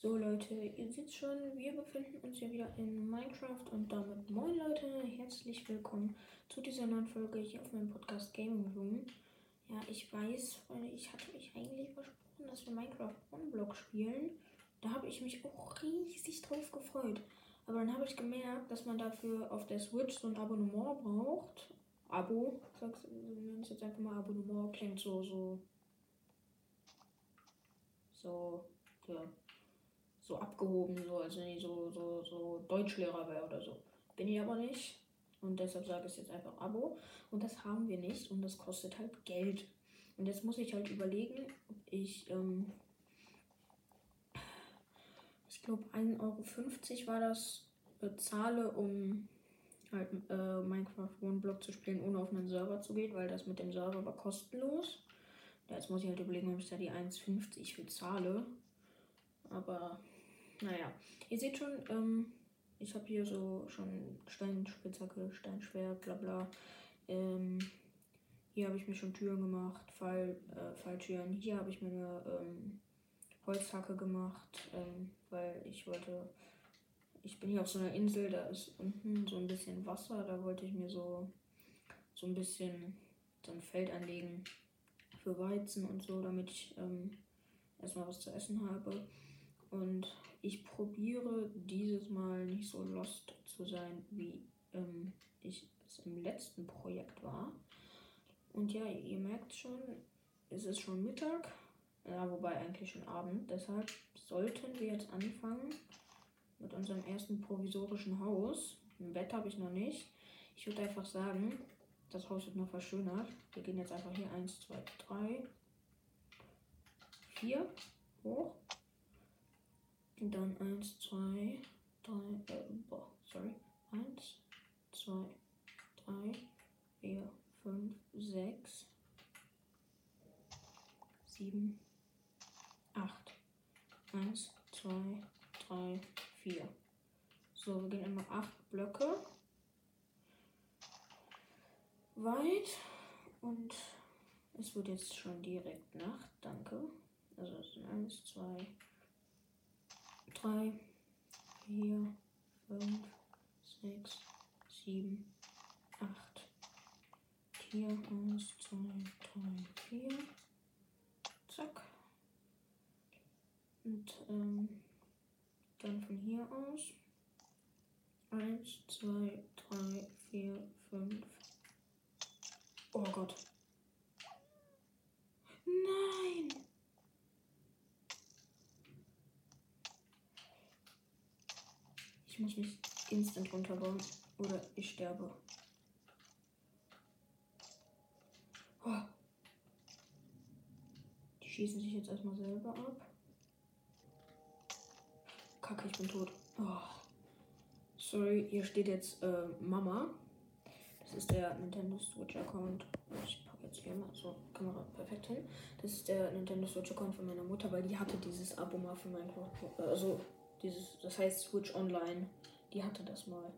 So Leute, ihr seht schon, wir befinden uns hier wieder in Minecraft und damit moin Leute, herzlich willkommen zu dieser neuen Folge hier auf meinem Podcast Gaming Room. Ja, ich weiß, ich hatte mich eigentlich versprochen, dass wir Minecraft One-Block spielen. Da habe ich mich auch riesig drauf gefreut. Aber dann habe ich gemerkt, dass man dafür auf der Switch so ein Abonnement braucht. Abo, sagst du, nenn ich jetzt einfach mal Abonnement, klingt so, so, so, ja so abgehoben, so als wenn ich so, so, so Deutschlehrer wäre oder so. Bin ich aber nicht. Und deshalb sage ich jetzt einfach Abo. Und das haben wir nicht. Und das kostet halt Geld. Und jetzt muss ich halt überlegen, ob ich, ähm, ich glaube 1,50 Euro war das, bezahle, um halt äh, Minecraft One Block zu spielen, ohne auf einen Server zu gehen, weil das mit dem Server war kostenlos. Jetzt muss ich halt überlegen, ob ich da die 1,50 bezahle. Aber naja, ihr seht schon, ähm, ich habe hier so schon Steinspitzhacke, Steinschwert, bla bla. Ähm, hier habe ich mir schon Türen gemacht, Fall, äh, Falltüren. Hier habe ich mir eine ähm, Holzhacke gemacht, ähm, weil ich wollte. Ich bin hier auf so einer Insel, da ist unten so ein bisschen Wasser. Da wollte ich mir so, so ein bisschen so ein Feld anlegen für Weizen und so, damit ich ähm, erstmal was zu essen habe. Und ich probiere dieses Mal nicht so lost zu sein, wie ähm, ich es im letzten Projekt war. Und ja, ihr merkt schon, es ist schon Mittag. Ja, wobei eigentlich schon Abend. Deshalb sollten wir jetzt anfangen mit unserem ersten provisorischen Haus. Ein Bett habe ich noch nicht. Ich würde einfach sagen, das Haus wird noch verschönert. Wir gehen jetzt einfach hier 1, 2, 3, 4 hoch. Dann 1, 2, 3, äh, boah, sorry. 1, 2, 3, 4, 5, 6, 7, 8. 1, 2, 3, 4. So, wir gehen immer 8 Blöcke weit und es wird jetzt schon direkt Nacht. Danke. Also es sind 1, 2, 3, 3, 4, 5, 6, 7, 8. Hier 1, 2, 3, 4. Zack. Und ähm, dann von hier aus 1, 2, 3, 4, 5. Oh Gott. Nein! muss mich instant runterbauen oder ich sterbe. Oh. Die schießen sich jetzt erstmal selber ab. Kacke, ich bin tot. Oh. Sorry, hier steht jetzt äh, Mama. Das ist der Nintendo Switch Account. Ich packe jetzt hier mal so Kamera perfekt hin. Das ist der Nintendo Switch Account von meiner Mutter, weil die hatte dieses Abo mal für Minecraft. Also dieses, das heißt Switch Online. Die hatte das mal.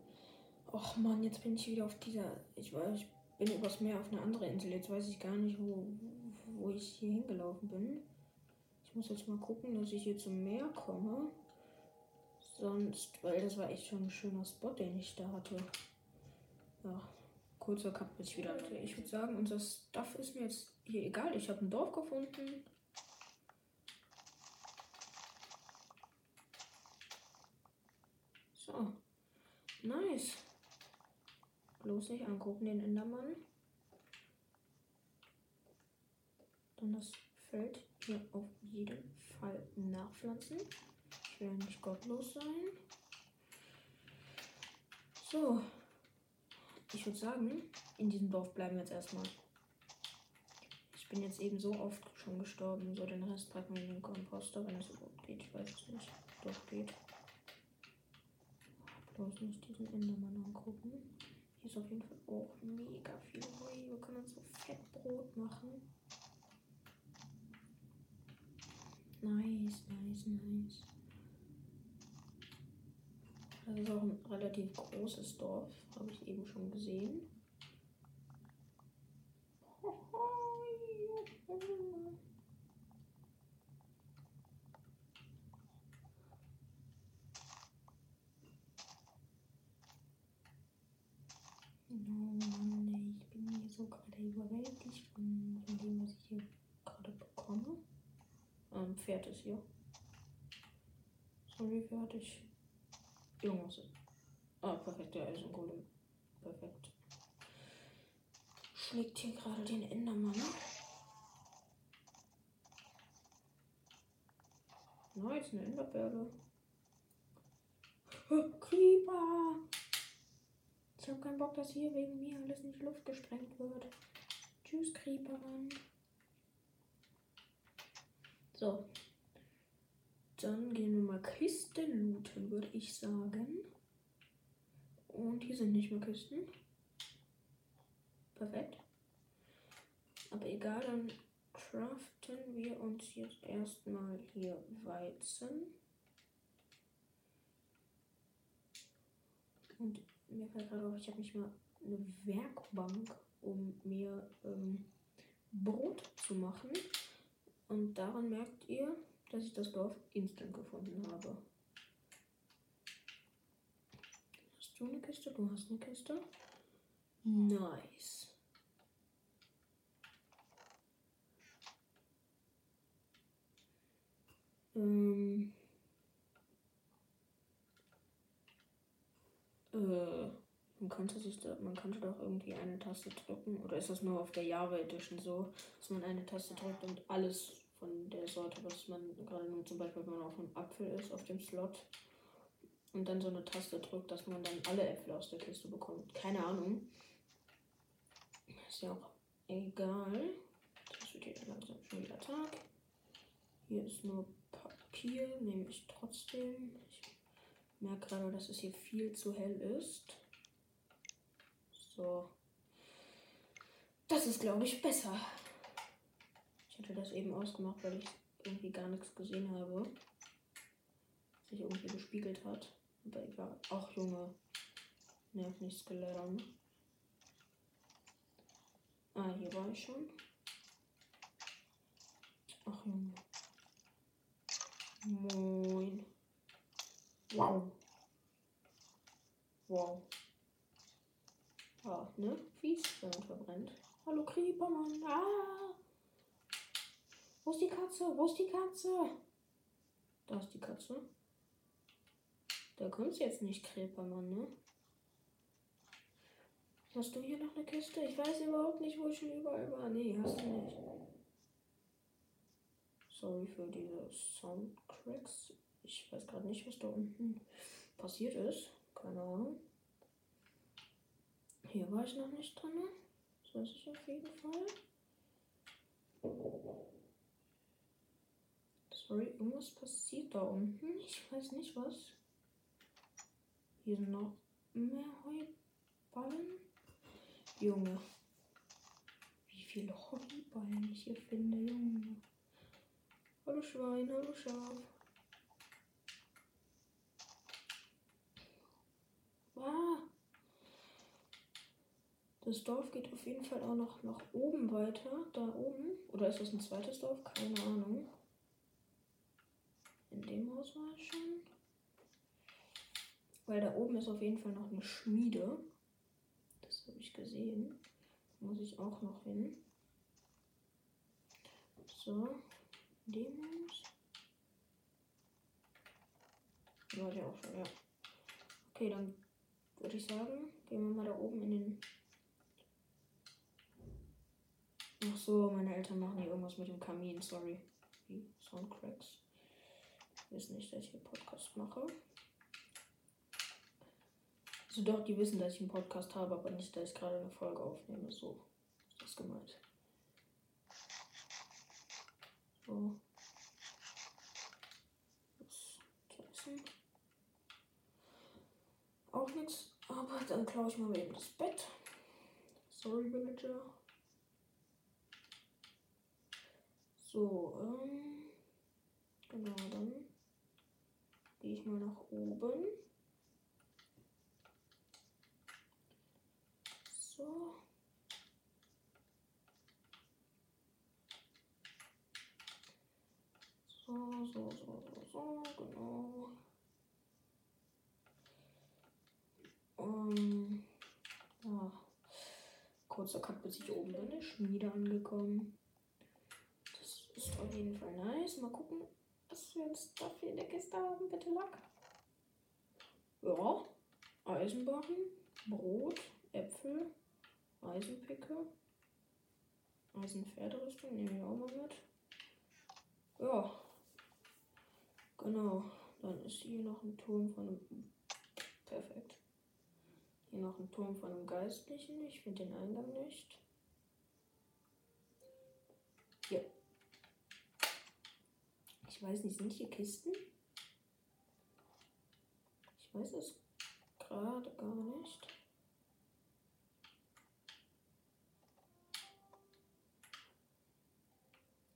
Och man, jetzt bin ich wieder auf dieser. Ich weiß, ich bin übers Meer auf eine andere Insel. Jetzt weiß ich gar nicht, wo, wo ich hier hingelaufen bin. Ich muss jetzt mal gucken, dass ich hier zum Meer komme. Sonst, weil das war echt schon ein schöner Spot, den ich da hatte. Ja, kurzer Cut, bis ich wieder hatte. Ich würde sagen, unser Stuff ist mir jetzt hier egal. Ich habe ein Dorf gefunden. So. Nice. Bloß nicht angucken, den Endermann. Dann das Feld hier auf jeden Fall nachpflanzen. Ich will nicht gottlos sein. So. Ich würde sagen, in diesem Dorf bleiben wir jetzt erstmal. Ich bin jetzt eben so oft schon gestorben. So, den Rest packen wir in den Komposter, wenn es überhaupt geht. Ich weiß es nicht. Doch, geht bloß nicht diesen Endermann angucken. Hier ist auf jeden Fall auch mega viel Heu. Wir können uns so fett Brot machen. Nice, nice, nice. Das ist auch ein relativ großes Dorf, habe ich eben schon gesehen. Pferd ist hier. So, wie viel ich? Irgendwas. Ah, perfekt, der ist ein Golem. Perfekt. Schlägt hier gerade den Endermann. Nice, eine Enderperle. Creeper! Ich habe keinen Bock, dass hier wegen mir alles in die Luft gesprengt wird. Tschüss, Creeper, Mann. So. Dann gehen wir mal Kisten looten, würde ich sagen. Und hier sind nicht mehr Kisten. Perfekt. Aber egal, dann craften wir uns jetzt erstmal hier Weizen. Und mir fällt gerade auf, ich habe nicht mal eine Werkbank, um mir ähm, Brot zu machen. Und daran merkt ihr, dass ich das Dorf instant gefunden habe. Hast du eine Kiste? Du hast eine Kiste? Nice. Ähm. Äh, man könnte sich da, man könnte doch irgendwie eine Taste drücken. Oder ist das nur auf der Java Edition so, dass man eine Taste drückt und alles von der Sorte, was man gerade nur zum Beispiel, wenn man auf einem Apfel ist, auf dem Slot und dann so eine Taste drückt, dass man dann alle Äpfel aus der Kiste bekommt. Keine Ahnung. Ist ja auch egal. Das wird hier langsam schon wieder Tag. Hier ist nur Papier, nehme ich trotzdem. Ich merke gerade, dass es hier viel zu hell ist. So. Das ist, glaube ich, besser. Ich hatte das eben ausgemacht, weil ich irgendwie gar nichts gesehen habe. Sich irgendwie gespiegelt hat. Aber ich war auch Junge. Nerv nicht Skeleton. Ah, hier war ich schon. Ach Junge. Moin. Wow. Wow. Ah, ne? Fies, wenn man verbrennt. Hallo Creepermann. Ah! Wo ist die Katze? Wo ist die Katze? Da ist die Katze. Da kommt jetzt nicht, Creepermann, ne? Hast du hier noch eine Kiste? Ich weiß überhaupt nicht, wo ich schon überall war. Nee, hast du nicht. Sorry für diese Soundcracks. Ich weiß gerade nicht, was da unten passiert ist. Keine Ahnung. Hier war ich noch nicht drin. Das weiß ich auf jeden Fall. Sorry, irgendwas passiert da unten. Ich weiß nicht was. Hier sind noch mehr Heuballen. Junge. Wie viele Heuballen ich hier finde, Junge. Hallo Schwein, hallo Schaf. Ah. Das Dorf geht auf jeden Fall auch noch nach oben weiter. Da oben. Oder ist das ein zweites Dorf? Keine Ahnung. In dem Haus war ich schon. Weil da oben ist auf jeden Fall noch eine Schmiede. Das habe ich gesehen. Muss ich auch noch hin. So. Demos. War ja auch schon, ja. Okay, dann würde ich sagen, gehen wir mal da oben in den. Ach so, meine Eltern machen hier irgendwas mit dem Kamin, sorry. Die Soundcracks. Wissen nicht, dass ich einen Podcast mache. Also doch, die wissen, dass ich einen Podcast habe, aber nicht, dass ich gerade eine Folge aufnehme. So ist das gemeint. So. Auch nichts. Aber dann klaue ich mal eben das Bett. Sorry, Villager. So, ähm. Genau, dann gehe ich mal nach oben. So. So, so, so, so, so, genau. Um, ja. Kurzer Cut, bis ich oben bin. Schmiede angekommen. Das ist auf jeden Fall nice. Mal gucken, Was willst du dafür in der Kiste haben, bitte, Lack? Ja. Eisenbarren, Brot, Äpfel, Eisenpicke, Eisenpferderüstung, nehme ich auch mal mit. Ja. Genau. Dann ist hier noch ein Turm von einem. Perfekt. Hier noch ein Turm von einem Geistlichen. Ich finde den Eingang nicht. Hier. Ich weiß nicht, sind hier Kisten? Ich weiß es gerade gar nicht.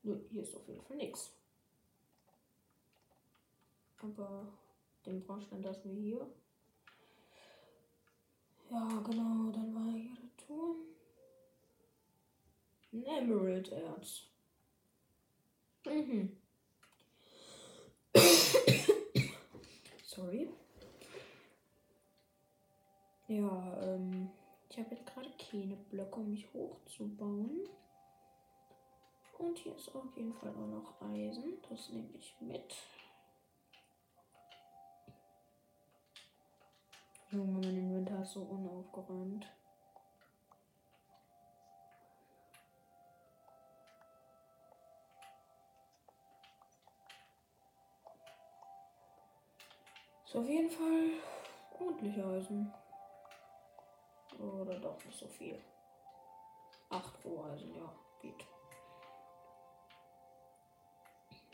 Nö, hier ist auf jeden Fall nichts. Aber den Bronstein lassen wir hier. Ja, genau, dann war hier der Turm. Ein Emerald-Erz. Mhm. Sorry. Ja, ähm, ich habe jetzt gerade keine Blöcke, um mich hochzubauen. Und hier ist auf jeden Fall auch noch Eisen. Das nehme ich mit. Junge, mein Inventar ist so unaufgeräumt. Ist auf jeden Fall ordentlich Eisen. Oder doch nicht so viel. Acht Roheisen, ja, geht.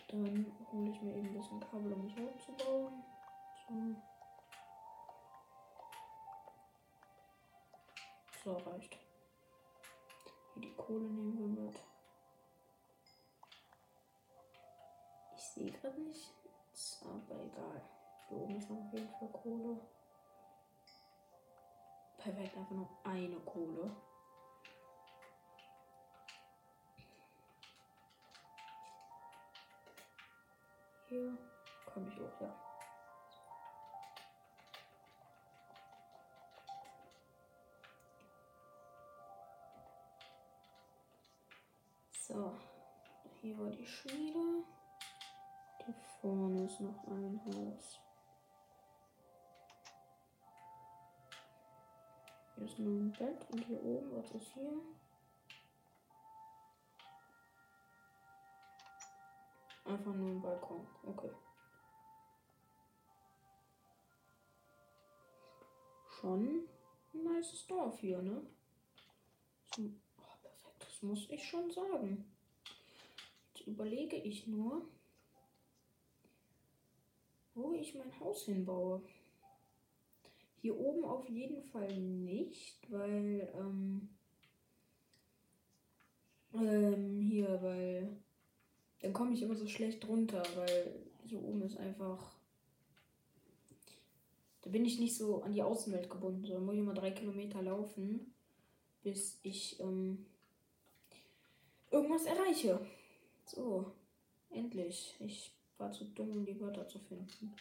Dann hole ich mir eben ein bisschen Kabel, um es hochzubauen. So. So, reicht. Hier die Kohle nehmen wir mit. Ich sehe gerade nicht. Ist aber egal. Hier oben ist auf jeden Fall Kohle. Perfekt, einfach nur eine Kohle. Hier komme ich hoch, ja. So, hier war die Schmiede. Hier vorne ist noch ein Haus. Hier ist ein Bett und hier oben, was ist hier? Einfach nur ein Balkon. Okay. Schon ein nices Dorf hier, ne? Oh, perfekt, das muss ich schon sagen. Jetzt überlege ich nur, wo ich mein Haus hinbaue. Hier oben auf jeden Fall nicht, weil ähm, ähm, hier, weil dann komme ich immer so schlecht runter, weil hier oben ist einfach. Da bin ich nicht so an die Außenwelt gebunden, sondern muss ich immer drei Kilometer laufen, bis ich ähm, irgendwas erreiche. So, endlich. Ich war zu dumm, um die Wörter zu finden.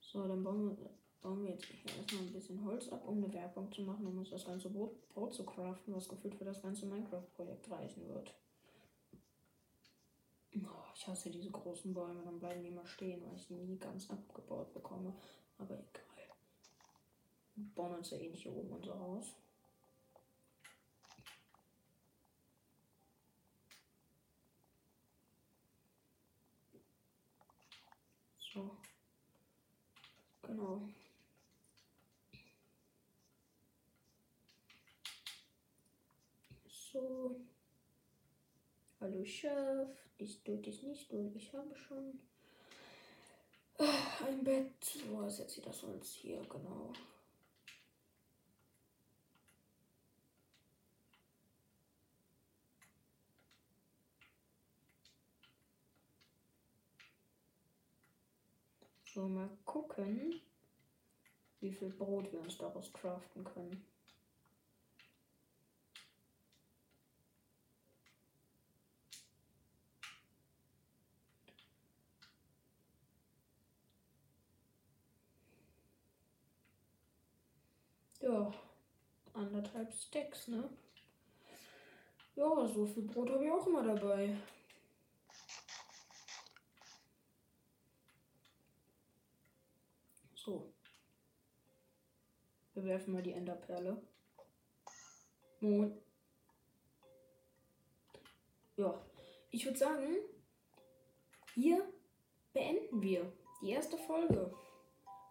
So, dann bauen wir bauen wir jetzt hier erstmal ein bisschen Holz ab, um eine Werkbank zu machen, um uns das ganze Brot, Brot zu craften, was gefühlt für das ganze Minecraft-Projekt reichen wird. Oh, ich hasse diese großen Bäume, dann bleiben die immer stehen, weil ich die nie ganz abgebaut bekomme. Aber egal. Wir bauen uns ja eh nicht hier oben unser Haus. So. Genau. So. Hallo Chef, ich tue dich nicht durch. Ich habe schon ein Bett. Wo ist jetzt wieder so uns hier? Genau. So, mal gucken, wie viel Brot wir uns daraus craften können. Ja, anderthalb Stacks, ne? Ja, so viel Brot habe ich auch immer dabei. So. Wir werfen mal die Enderperle. Und ja, ich würde sagen, hier beenden wir die erste Folge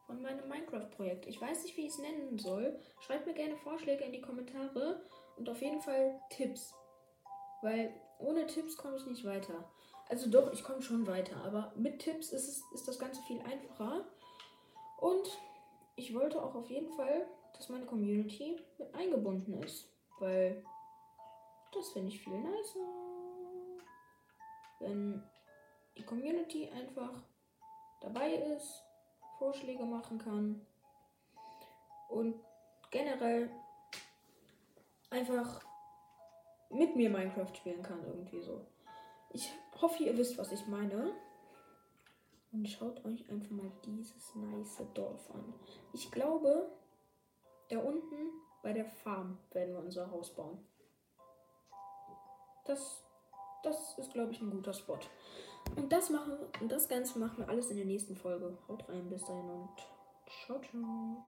von meinem Minecraft-Projekt. Ich weiß nicht, wie ich es nennen soll. Schreibt mir gerne Vorschläge in die Kommentare und auf jeden Fall Tipps. Weil ohne Tipps komme ich nicht weiter. Also doch, ich komme schon weiter, aber mit Tipps ist, es, ist das Ganze viel einfacher. Und ich wollte auch auf jeden Fall, dass meine Community mit eingebunden ist. Weil das finde ich viel nicer. Wenn die Community einfach dabei ist, Vorschläge machen kann und generell einfach mit mir Minecraft spielen kann, irgendwie so. Ich hoffe, ihr wisst, was ich meine. Und schaut euch einfach mal dieses nice Dorf an. Ich glaube, da unten bei der Farm werden wir unser Haus bauen. Das, das ist, glaube ich, ein guter Spot. Und das machen und das Ganze machen wir alles in der nächsten Folge. Haut rein, bis dahin und ciao, ciao.